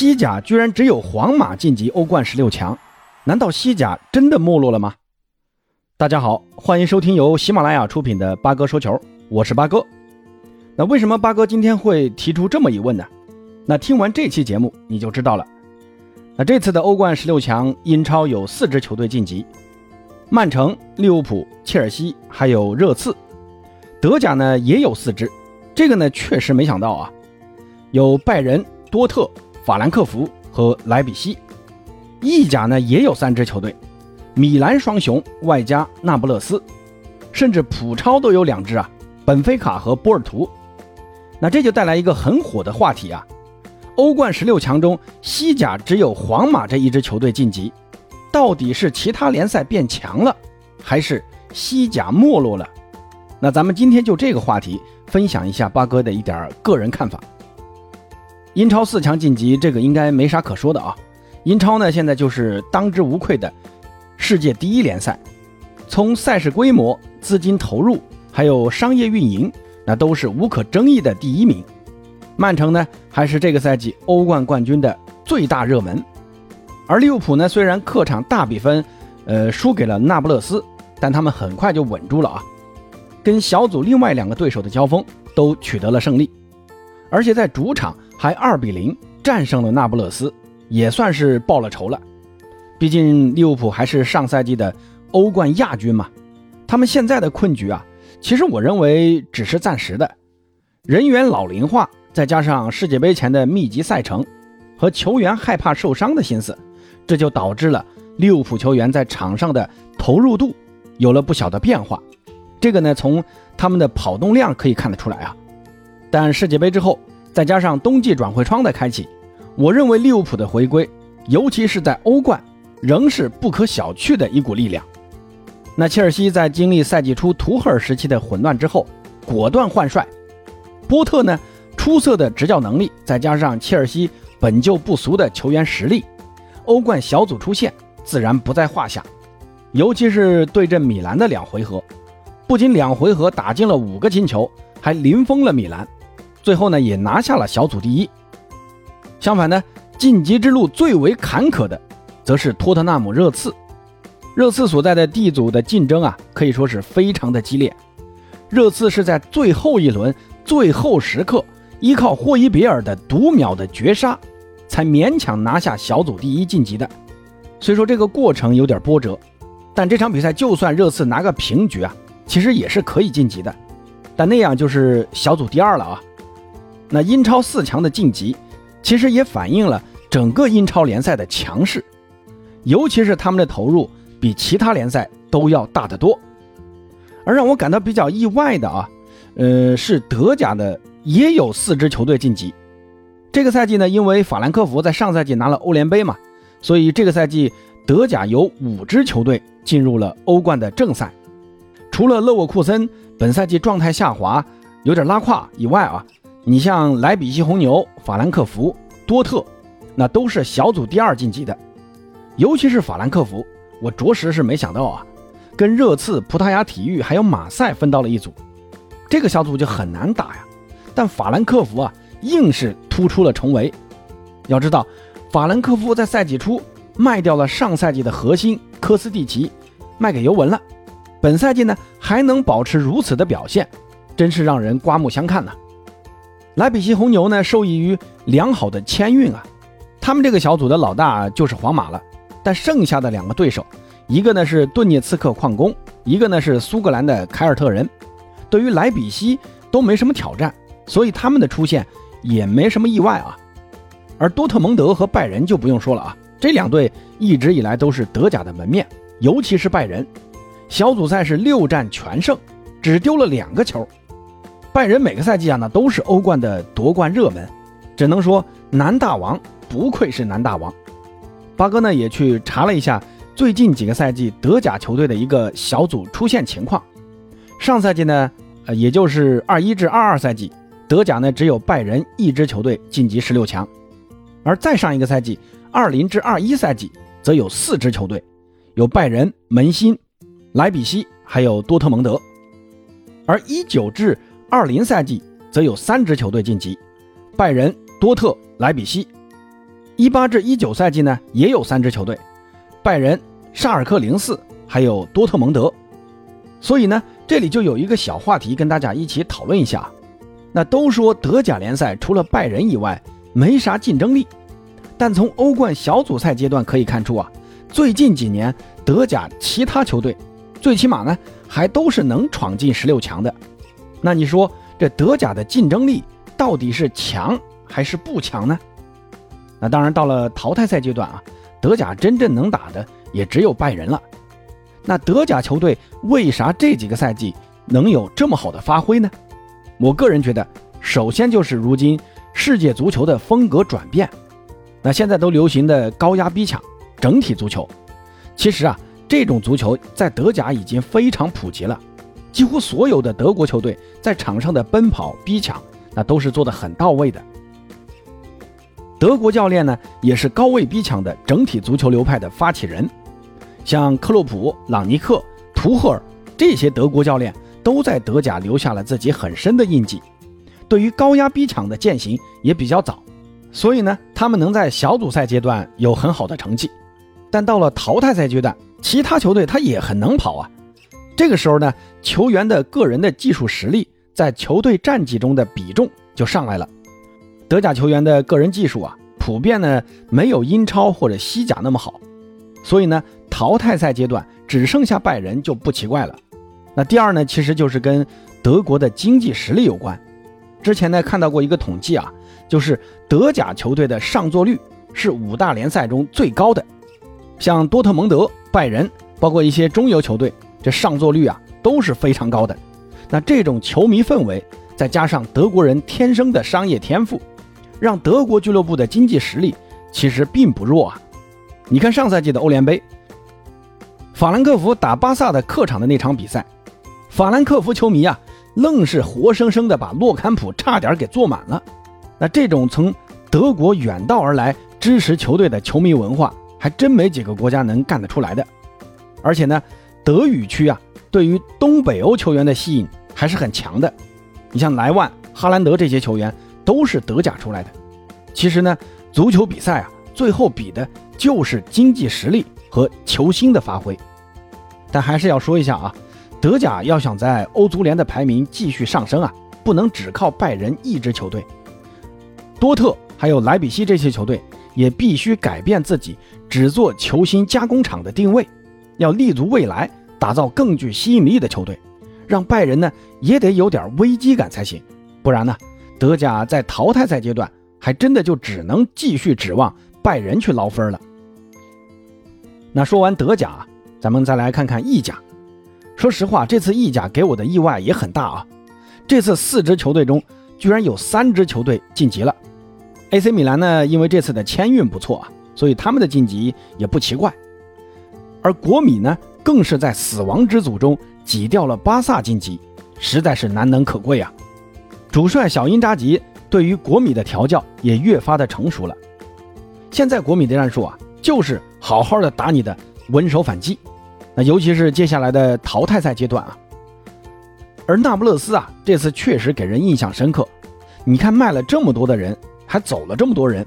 西甲居然只有皇马晋级欧冠十六强，难道西甲真的没落了吗？大家好，欢迎收听由喜马拉雅出品的八哥说球，我是八哥。那为什么八哥今天会提出这么一问呢？那听完这期节目你就知道了。那这次的欧冠十六强，英超有四支球队晋级：曼城、利物浦、切尔西，还有热刺。德甲呢也有四支，这个呢确实没想到啊，有拜仁、多特。法兰克福和莱比锡，意甲呢也有三支球队，米兰双雄外加那不勒斯，甚至普超都有两支啊，本菲卡和波尔图。那这就带来一个很火的话题啊，欧冠十六强中西甲只有皇马这一支球队晋级，到底是其他联赛变强了，还是西甲没落了？那咱们今天就这个话题分享一下八哥的一点个人看法。英超四强晋级，这个应该没啥可说的啊。英超呢，现在就是当之无愧的世界第一联赛，从赛事规模、资金投入，还有商业运营，那都是无可争议的第一名。曼城呢，还是这个赛季欧冠冠军的最大热门。而利物浦呢，虽然客场大比分，呃，输给了那不勒斯，但他们很快就稳住了啊，跟小组另外两个对手的交锋都取得了胜利，而且在主场。还二比零战胜了那不勒斯，也算是报了仇了。毕竟利物浦还是上赛季的欧冠亚军嘛。他们现在的困局啊，其实我认为只是暂时的。人员老龄化，再加上世界杯前的密集赛程和球员害怕受伤的心思，这就导致了利物浦球员在场上的投入度有了不小的变化。这个呢，从他们的跑动量可以看得出来啊。但世界杯之后。再加上冬季转会窗的开启，我认为利物浦的回归，尤其是在欧冠，仍是不可小觑的一股力量。那切尔西在经历赛季初图赫尔时期的混乱之后，果断换帅。波特呢，出色的执教能力，再加上切尔西本就不俗的球员实力，欧冠小组出线自然不在话下。尤其是对阵米兰的两回合，不仅两回合打进了五个进球，还零封了米兰。最后呢，也拿下了小组第一。相反呢，晋级之路最为坎坷的，则是托特纳姆热刺。热刺所在的 D 组的竞争啊，可以说是非常的激烈。热刺是在最后一轮最后时刻，依靠霍伊比尔的读秒的绝杀，才勉强拿下小组第一晋级的。虽说这个过程有点波折，但这场比赛就算热刺拿个平局啊，其实也是可以晋级的。但那样就是小组第二了啊。那英超四强的晋级，其实也反映了整个英超联赛的强势，尤其是他们的投入比其他联赛都要大得多。而让我感到比较意外的啊，呃，是德甲的也有四支球队晋级。这个赛季呢，因为法兰克福在上赛季拿了欧联杯嘛，所以这个赛季德甲有五支球队进入了欧冠的正赛。除了勒沃库森本赛季状态下滑，有点拉胯以外啊。你像莱比锡红牛、法兰克福、多特，那都是小组第二晋级的。尤其是法兰克福，我着实是没想到啊，跟热刺、葡萄牙体育还有马赛分到了一组，这个小组就很难打呀。但法兰克福啊，硬是突出了重围。要知道，法兰克福在赛季初卖掉了上赛季的核心科斯蒂奇，卖给尤文了。本赛季呢，还能保持如此的表现，真是让人刮目相看呐。莱比锡红牛呢，受益于良好的签运啊，他们这个小组的老大就是皇马了。但剩下的两个对手，一个呢是顿涅茨克矿工，一个呢是苏格兰的凯尔特人，对于莱比锡都没什么挑战，所以他们的出现也没什么意外啊。而多特蒙德和拜仁就不用说了啊，这两队一直以来都是德甲的门面，尤其是拜仁，小组赛是六战全胜，只丢了两个球。拜仁每个赛季啊，那都是欧冠的夺冠热门，只能说南大王不愧是南大王。八哥呢也去查了一下最近几个赛季德甲球队的一个小组出线情况。上赛季呢，呃，也就是二一至二二赛季，德甲呢只有拜仁一支球队晋级十六强，而再上一个赛季二零至二一赛季，则有四支球队，有拜仁、门兴、莱比锡，还有多特蒙德，而一九至二零赛季则有三支球队晋级，拜仁、多特、莱比锡；一八至一九赛季呢，也有三支球队：拜仁、沙尔克零四，还有多特蒙德。所以呢，这里就有一个小话题跟大家一起讨论一下。那都说德甲联赛除了拜仁以外没啥竞争力，但从欧冠小组赛阶段可以看出啊，最近几年德甲其他球队，最起码呢还都是能闯进十六强的。那你说这德甲的竞争力到底是强还是不强呢？那当然到了淘汰赛阶段啊，德甲真正能打的也只有拜仁了。那德甲球队为啥这几个赛季能有这么好的发挥呢？我个人觉得，首先就是如今世界足球的风格转变。那现在都流行的高压逼抢、整体足球，其实啊，这种足球在德甲已经非常普及了。几乎所有的德国球队在场上的奔跑、逼抢，那都是做得很到位的。德国教练呢，也是高位逼抢的整体足球流派的发起人。像克洛普、朗尼克、图赫尔这些德国教练都在德甲留下了自己很深的印记，对于高压逼抢的践行也比较早，所以呢，他们能在小组赛阶段有很好的成绩。但到了淘汰赛阶段，其他球队他也很能跑啊。这个时候呢，球员的个人的技术实力在球队战绩中的比重就上来了。德甲球员的个人技术啊，普遍呢没有英超或者西甲那么好，所以呢。淘汰赛阶段只剩下拜仁就不奇怪了。那第二呢，其实就是跟德国的经济实力有关。之前呢看到过一个统计啊，就是德甲球队的上座率是五大联赛中最高的。像多特蒙德、拜仁，包括一些中游球队，这上座率啊都是非常高的。那这种球迷氛围，再加上德国人天生的商业天赋，让德国俱乐部的经济实力其实并不弱啊。你看上赛季的欧联杯。法兰克福打巴萨的客场的那场比赛，法兰克福球迷啊，愣是活生生的把洛坎普差点给坐满了。那这种从德国远道而来支持球队的球迷文化，还真没几个国家能干得出来的。而且呢，德语区啊，对于东北欧球员的吸引还是很强的。你像莱万、哈兰德这些球员都是德甲出来的。其实呢，足球比赛啊，最后比的就是经济实力和球星的发挥。但还是要说一下啊，德甲要想在欧足联的排名继续上升啊，不能只靠拜仁一支球队，多特还有莱比锡这些球队也必须改变自己只做球星加工厂的定位，要立足未来，打造更具吸引力的球队，让拜仁呢也得有点危机感才行，不然呢，德甲在淘汰赛阶段还真的就只能继续指望拜仁去捞分了。那说完德甲。咱们再来看看意甲。说实话，这次意甲给我的意外也很大啊！这次四支球队中，居然有三支球队晋级了。AC 米兰呢，因为这次的签运不错啊，所以他们的晋级也不奇怪。而国米呢，更是在死亡之组中挤掉了巴萨晋级，实在是难能可贵啊！主帅小因扎吉对于国米的调教也越发的成熟了。现在国米的战术啊，就是好好的打你的稳守反击。那尤其是接下来的淘汰赛阶段啊，而那不勒斯啊，这次确实给人印象深刻。你看卖了这么多的人，还走了这么多人，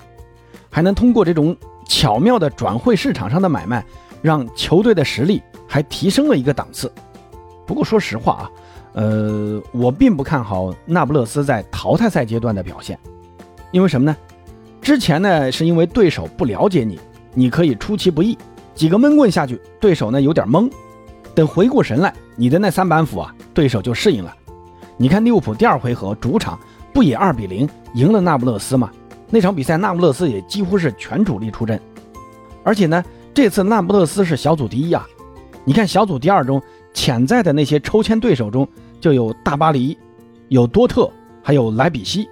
还能通过这种巧妙的转会市场上的买卖，让球队的实力还提升了一个档次。不过说实话啊，呃，我并不看好那不勒斯在淘汰赛阶段的表现，因为什么呢？之前呢，是因为对手不了解你，你可以出其不意。几个闷棍下去，对手呢有点懵，等回过神来，你的那三板斧啊，对手就适应了。你看利物浦第二回合主场不也二比零赢了那不勒斯吗？那场比赛那不勒斯也几乎是全主力出阵，而且呢，这次那不勒斯是小组第一啊。你看小组第二中潜在的那些抽签对手中，就有大巴黎、有多特，还有莱比锡。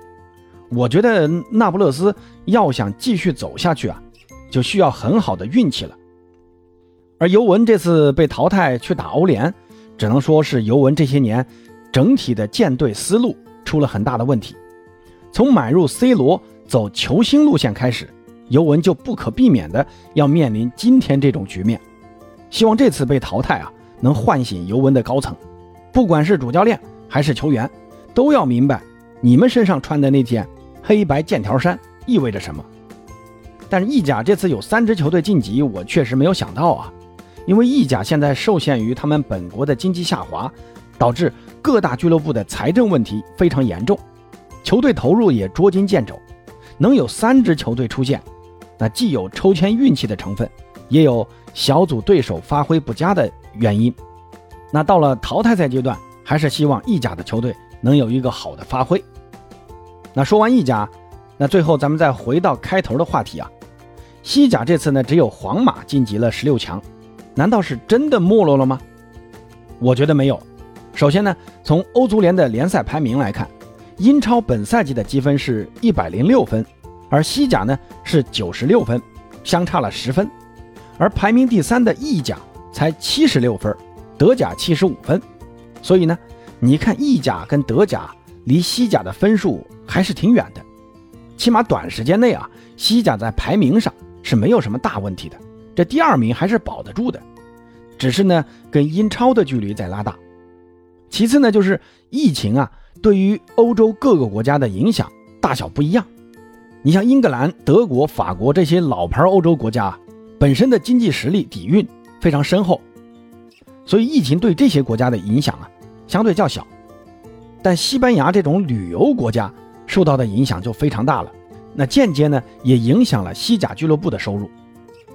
我觉得那不勒斯要想继续走下去啊，就需要很好的运气了。而尤文这次被淘汰去打欧联，只能说是尤文这些年整体的建队思路出了很大的问题。从买入 C 罗走球星路线开始，尤文就不可避免的要面临今天这种局面。希望这次被淘汰啊，能唤醒尤文的高层，不管是主教练还是球员，都要明白你们身上穿的那件黑白剑条衫意味着什么。但是意甲这次有三支球队晋级，我确实没有想到啊，因为意甲现在受限于他们本国的经济下滑，导致各大俱乐部的财政问题非常严重，球队投入也捉襟见肘，能有三支球队出现，那既有抽签运气的成分，也有小组对手发挥不佳的原因。那到了淘汰赛阶段，还是希望意甲的球队能有一个好的发挥。那说完意甲，那最后咱们再回到开头的话题啊。西甲这次呢，只有皇马晋级了十六强，难道是真的没落了吗？我觉得没有。首先呢，从欧足联的联赛排名来看，英超本赛季的积分是一百零六分，而西甲呢是九十六分，相差了十分。而排名第三的意甲才七十六分，德甲七十五分。所以呢，你看意甲跟德甲离西甲的分数还是挺远的，起码短时间内啊，西甲在排名上。是没有什么大问题的，这第二名还是保得住的，只是呢跟英超的距离在拉大。其次呢就是疫情啊，对于欧洲各个国家的影响大小不一样。你像英格兰、德国、法国这些老牌欧洲国家，本身的经济实力底蕴非常深厚，所以疫情对这些国家的影响啊相对较小。但西班牙这种旅游国家受到的影响就非常大了。那间接呢，也影响了西甲俱乐部的收入，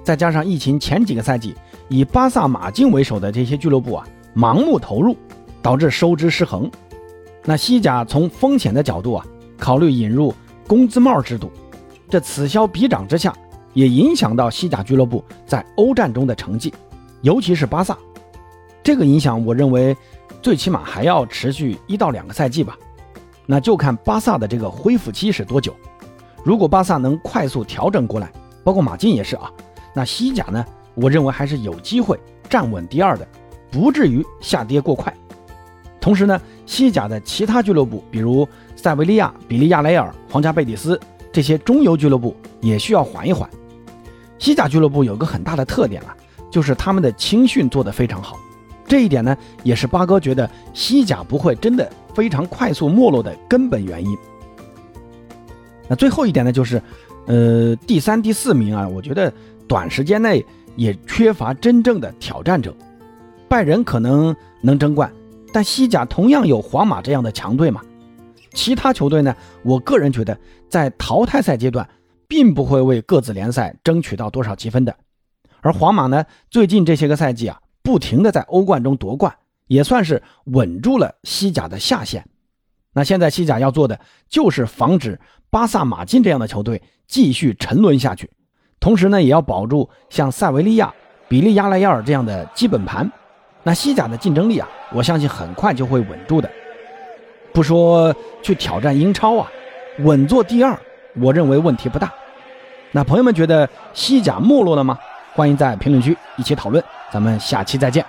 再加上疫情前几个赛季以巴萨、马竞为首的这些俱乐部啊，盲目投入，导致收支失衡。那西甲从风险的角度啊，考虑引入工资帽制度，这此消彼长之下，也影响到西甲俱乐部在欧战中的成绩，尤其是巴萨。这个影响，我认为最起码还要持续一到两个赛季吧。那就看巴萨的这个恢复期是多久。如果巴萨能快速调整过来，包括马竞也是啊，那西甲呢，我认为还是有机会站稳第二的，不至于下跌过快。同时呢，西甲的其他俱乐部，比如塞维利亚、比利亚雷尔、皇家贝蒂斯这些中游俱乐部，也需要缓一缓。西甲俱乐部有个很大的特点啊，就是他们的青训做得非常好，这一点呢，也是八哥觉得西甲不会真的非常快速没落的根本原因。那最后一点呢，就是，呃，第三、第四名啊，我觉得短时间内也缺乏真正的挑战者。拜仁可能能争冠，但西甲同样有皇马这样的强队嘛。其他球队呢，我个人觉得在淘汰赛阶段并不会为各自联赛争取到多少积分的。而皇马呢，最近这些个赛季啊，不停的在欧冠中夺冠，也算是稳住了西甲的下限。那现在西甲要做的就是防止。巴萨、马竞这样的球队继续沉沦下去，同时呢，也要保住像塞维利亚、比利亚雷亚尔这样的基本盘。那西甲的竞争力啊，我相信很快就会稳住的。不说去挑战英超啊，稳坐第二，我认为问题不大。那朋友们觉得西甲没落了吗？欢迎在评论区一起讨论。咱们下期再见。